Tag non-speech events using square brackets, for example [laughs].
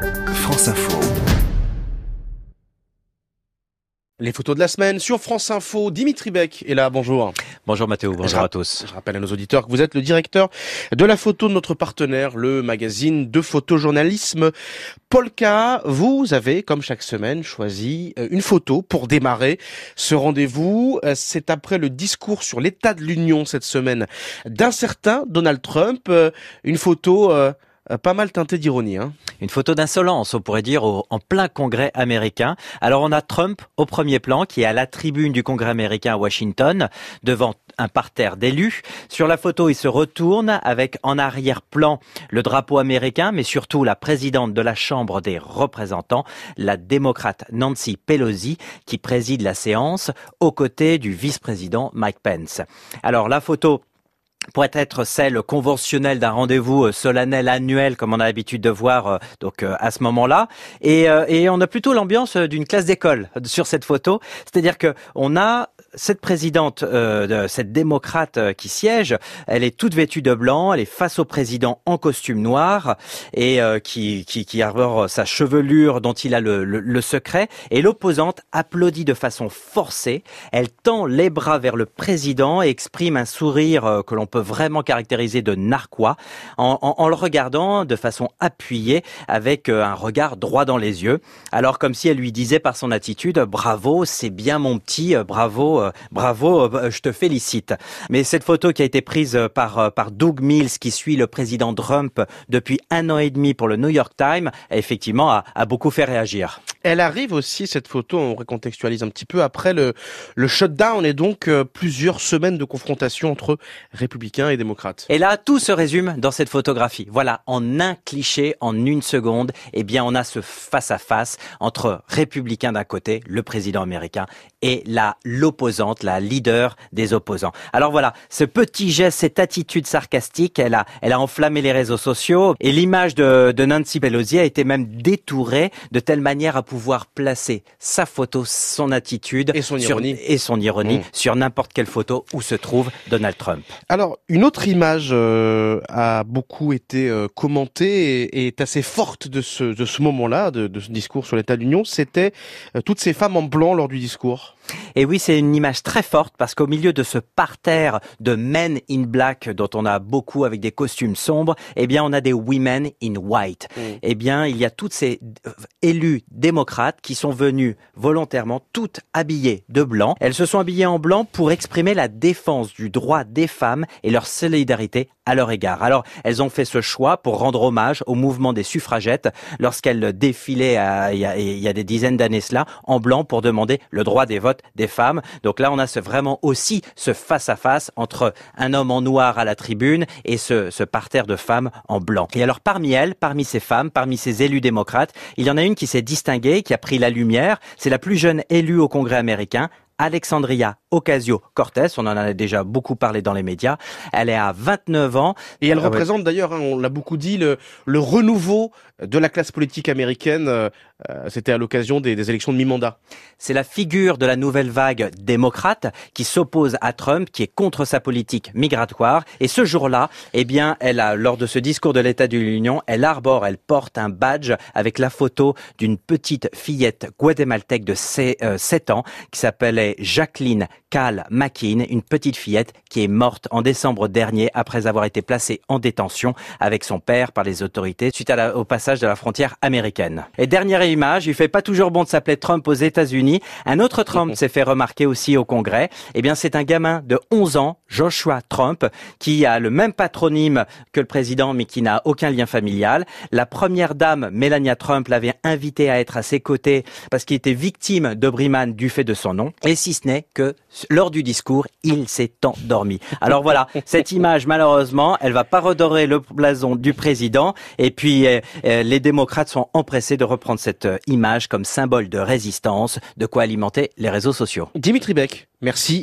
France Info. Les photos de la semaine sur France Info. Dimitri Beck est là, bonjour. Bonjour Mathéo, bonjour à tous. Je rappelle à nos auditeurs que vous êtes le directeur de la photo de notre partenaire, le magazine de photojournalisme Polka. Vous avez, comme chaque semaine, choisi euh, une photo pour démarrer ce rendez-vous. Euh, c'est après le discours sur l'état de l'Union cette semaine d'un certain Donald Trump. Euh, une photo pas mal teintée d'ironie. Hein une photo d'insolence, on pourrait dire, en plein congrès américain. Alors on a Trump au premier plan, qui est à la tribune du congrès américain à Washington, devant un parterre d'élus. Sur la photo, il se retourne avec en arrière-plan le drapeau américain, mais surtout la présidente de la Chambre des représentants, la démocrate Nancy Pelosi, qui préside la séance aux côtés du vice-président Mike Pence. Alors la photo pourrait être celle conventionnelle d'un rendez-vous euh, solennel annuel comme on a l'habitude de voir euh, donc euh, à ce moment-là. Et, et on a plutôt l'ambiance d'une classe d'école sur cette photo. C'est-à-dire que on a cette présidente, euh, cette démocrate euh, qui siège, elle est toute vêtue de blanc, elle est face au président en costume noir et euh, qui, qui, qui, arbore sa chevelure dont il a le, le, secret. Et l'opposante applaudit de façon forcée. Elle tend les bras vers le président et exprime un sourire que l'on peut vraiment caractériser de narquois en, en, en, le regardant de façon appuyée avec un regard droit dans les yeux. Alors comme si elle lui disait par son attitude, bravo, c'est bien mon petit, bravo euh, bravo, euh, je te félicite. Mais cette photo qui a été prise euh, par, par Doug Mills, qui suit le président Trump depuis un an et demi pour le New York Times, effectivement, a, a beaucoup fait réagir. Elle arrive aussi, cette photo, on recontextualise un petit peu, après le, le shutdown et donc plusieurs semaines de confrontation entre républicains et démocrates. Et là, tout se résume dans cette photographie. Voilà, en un cliché, en une seconde, eh bien, on a ce face-à-face entre républicains d'un côté, le président américain, et la l'opposante, la leader des opposants. Alors voilà, ce petit geste, cette attitude sarcastique, elle a, elle a enflammé les réseaux sociaux et l'image de, de Nancy Pelosi a été même détourée de telle manière à pouvoir placer sa photo, son attitude et son ironie, et son ironie mmh. sur n'importe quelle photo où se trouve Donald Trump. Alors une autre image euh, a beaucoup été euh, commentée et, est assez forte de ce, de ce moment-là, de, de, ce discours sur l'état de l'Union, c'était euh, toutes ces femmes en blanc lors du discours. Et oui, c'est une image très forte parce qu'au milieu de ce parterre de men in black dont on a beaucoup avec des costumes sombres, eh bien, on a des women in white. Mm. Eh bien, il y a toutes ces élus démocrates qui sont venus volontairement toutes habillées de blanc. Elles se sont habillées en blanc pour exprimer la défense du droit des femmes et leur solidarité à leur égard. Alors, elles ont fait ce choix pour rendre hommage au mouvement des suffragettes lorsqu'elles défilaient il, y a, il y a des dizaines d'années cela en blanc pour demander le droit des votes des femmes. Donc là, on a ce, vraiment aussi ce face-à-face entre un homme en noir à la tribune et ce, ce parterre de femmes en blanc. Et alors, parmi elles, parmi ces femmes, parmi ces élus démocrates, il y en a une qui s'est distinguée, qui a pris la lumière. C'est la plus jeune élue au Congrès américain, Alexandria Ocasio-Cortez. On en a déjà beaucoup parlé dans les médias. Elle est à 29 ans. Et elle ah représente d'ailleurs, hein, on l'a beaucoup dit, le, le, renouveau de la classe politique américaine. Euh, euh, c'était à l'occasion des, des, élections de mi-mandat. C'est la figure de la nouvelle vague démocrate qui s'oppose à Trump, qui est contre sa politique migratoire. Et ce jour-là, eh bien, elle a, lors de ce discours de l'État de l'Union, elle arbore, elle porte un badge avec la photo d'une petite fillette guatémaltèque de 7 euh, ans qui s'appelait Jacqueline Cal McKean, une petite fillette qui est morte en décembre dernier après avoir été placée en détention avec son père par les autorités suite au passage de la frontière américaine. Et dernière image, il fait pas toujours bon de s'appeler Trump aux États-Unis. Un autre Trump [laughs] s'est fait remarquer aussi au Congrès. Eh bien, c'est un gamin de 11 ans, Joshua Trump, qui a le même patronyme que le président, mais qui n'a aucun lien familial. La première dame, Melania Trump, l'avait invité à être à ses côtés parce qu'il était victime de Briman du fait de son nom. Et si ce n'est que lors du discours, il s'est endormi. Alors voilà, [laughs] cette image, malheureusement, elle va pas redorer le blason du président. Et puis, euh, euh, les démocrates sont empressés de reprendre cette euh, image comme symbole de résistance, de quoi alimenter les réseaux sociaux. Dimitri Beck, merci.